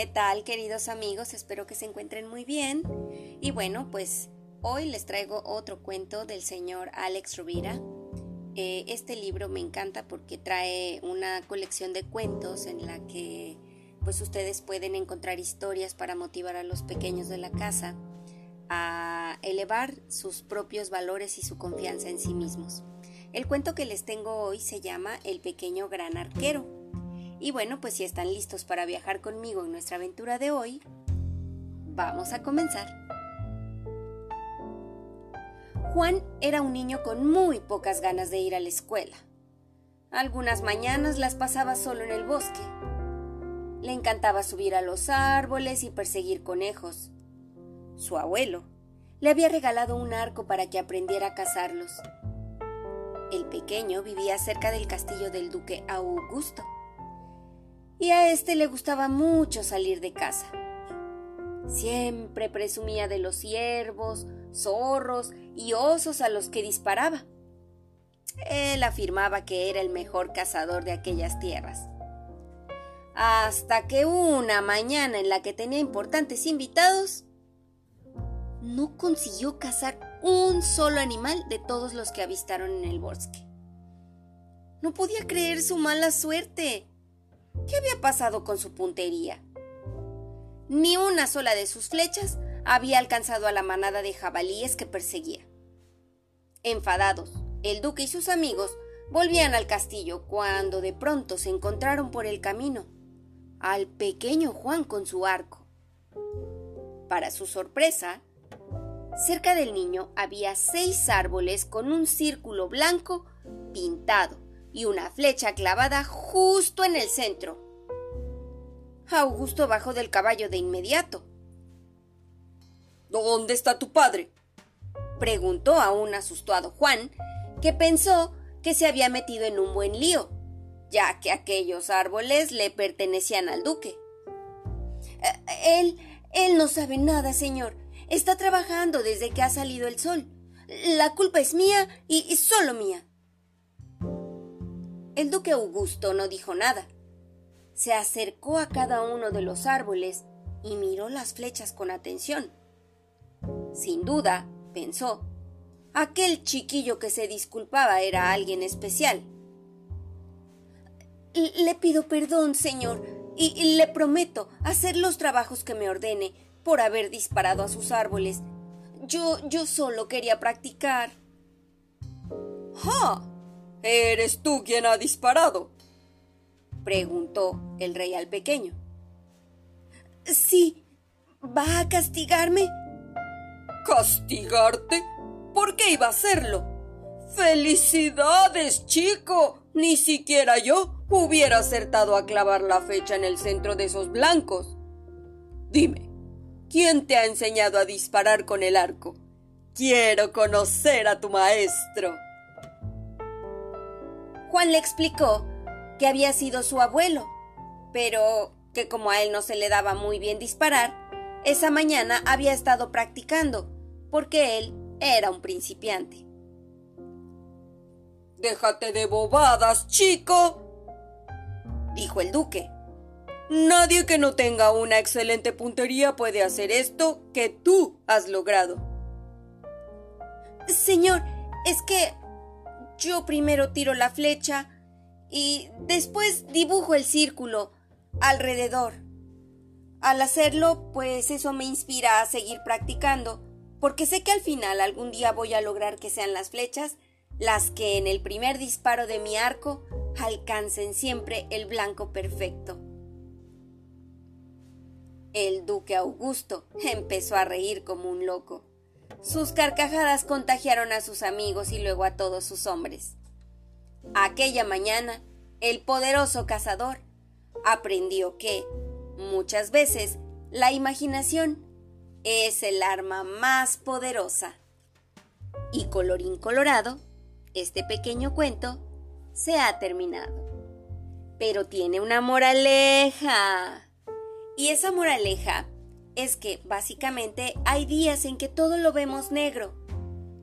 ¿Qué tal queridos amigos? Espero que se encuentren muy bien. Y bueno, pues hoy les traigo otro cuento del señor Alex Rovira. Eh, este libro me encanta porque trae una colección de cuentos en la que pues ustedes pueden encontrar historias para motivar a los pequeños de la casa a elevar sus propios valores y su confianza en sí mismos. El cuento que les tengo hoy se llama El pequeño gran arquero. Y bueno, pues si están listos para viajar conmigo en nuestra aventura de hoy, vamos a comenzar. Juan era un niño con muy pocas ganas de ir a la escuela. Algunas mañanas las pasaba solo en el bosque. Le encantaba subir a los árboles y perseguir conejos su abuelo, le había regalado un arco para que aprendiera a cazarlos. El pequeño vivía cerca del castillo del duque Augusto, y a este le gustaba mucho salir de casa. Siempre presumía de los ciervos, zorros y osos a los que disparaba. Él afirmaba que era el mejor cazador de aquellas tierras. Hasta que una mañana en la que tenía importantes invitados, no consiguió cazar un solo animal de todos los que avistaron en el bosque. No podía creer su mala suerte. ¿Qué había pasado con su puntería? Ni una sola de sus flechas había alcanzado a la manada de jabalíes que perseguía. Enfadados, el duque y sus amigos volvían al castillo cuando de pronto se encontraron por el camino al pequeño Juan con su arco. Para su sorpresa, Cerca del niño había seis árboles con un círculo blanco pintado y una flecha clavada justo en el centro. Augusto bajó del caballo de inmediato. ¿Dónde está tu padre? preguntó a un asustado Juan, que pensó que se había metido en un buen lío, ya que aquellos árboles le pertenecían al duque. Eh, él, él no sabe nada, señor. Está trabajando desde que ha salido el sol. La culpa es mía y, solo mía. El duque Augusto no dijo nada. Se acercó a cada uno de los árboles y miró las flechas con atención. Sin duda, pensó, aquel chiquillo que se disculpaba era alguien especial. Le pido perdón, señor, y le prometo hacer los trabajos que me ordene, por haber disparado a sus árboles. Yo, yo solo quería practicar. ¡Ja! ¿Eres tú quien ha disparado? preguntó el rey al pequeño. Sí. ¿Va a castigarme? ¿Castigarte? ¿Por qué iba a hacerlo? ¡Felicidades, chico! Ni siquiera yo hubiera acertado a clavar la fecha en el centro de esos blancos. Dime, ¿Quién te ha enseñado a disparar con el arco? Quiero conocer a tu maestro. Juan le explicó que había sido su abuelo, pero que como a él no se le daba muy bien disparar, esa mañana había estado practicando, porque él era un principiante. Déjate de bobadas, chico, dijo el duque. Nadie que no tenga una excelente puntería puede hacer esto que tú has logrado. Señor, es que yo primero tiro la flecha y después dibujo el círculo alrededor. Al hacerlo, pues eso me inspira a seguir practicando, porque sé que al final algún día voy a lograr que sean las flechas las que en el primer disparo de mi arco alcancen siempre el blanco perfecto. El duque Augusto empezó a reír como un loco. Sus carcajadas contagiaron a sus amigos y luego a todos sus hombres. Aquella mañana, el poderoso cazador aprendió que, muchas veces, la imaginación es el arma más poderosa. Y colorín colorado, este pequeño cuento se ha terminado. Pero tiene una moraleja. Y esa moraleja es que básicamente hay días en que todo lo vemos negro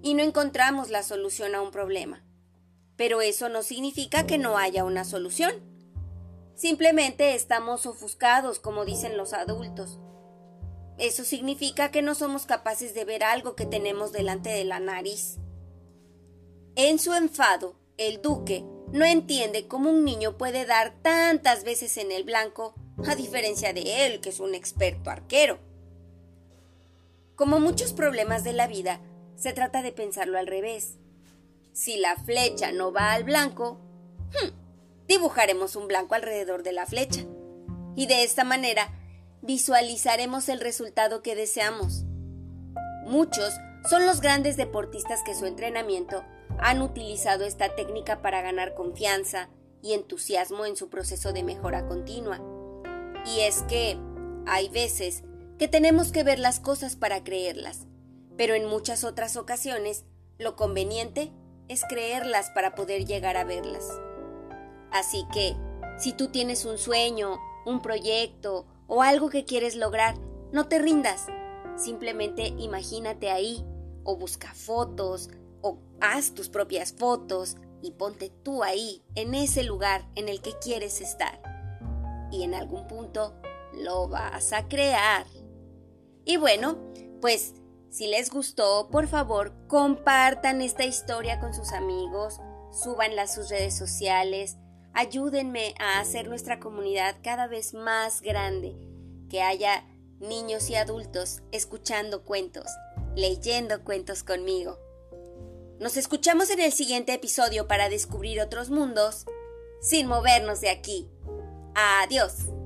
y no encontramos la solución a un problema. Pero eso no significa que no haya una solución. Simplemente estamos ofuscados, como dicen los adultos. Eso significa que no somos capaces de ver algo que tenemos delante de la nariz. En su enfado, el duque no entiende cómo un niño puede dar tantas veces en el blanco, a diferencia de él, que es un experto arquero. Como muchos problemas de la vida, se trata de pensarlo al revés. Si la flecha no va al blanco, hmm, dibujaremos un blanco alrededor de la flecha y de esta manera visualizaremos el resultado que deseamos. Muchos son los grandes deportistas que su entrenamiento han utilizado esta técnica para ganar confianza y entusiasmo en su proceso de mejora continua. Y es que hay veces que tenemos que ver las cosas para creerlas, pero en muchas otras ocasiones lo conveniente es creerlas para poder llegar a verlas. Así que, si tú tienes un sueño, un proyecto o algo que quieres lograr, no te rindas. Simplemente imagínate ahí, o busca fotos, o haz tus propias fotos y ponte tú ahí, en ese lugar en el que quieres estar. Y en algún punto lo vas a crear. Y bueno, pues si les gustó, por favor, compartan esta historia con sus amigos, súbanla a sus redes sociales, ayúdenme a hacer nuestra comunidad cada vez más grande, que haya niños y adultos escuchando cuentos, leyendo cuentos conmigo. Nos escuchamos en el siguiente episodio para descubrir otros mundos sin movernos de aquí. Adiós.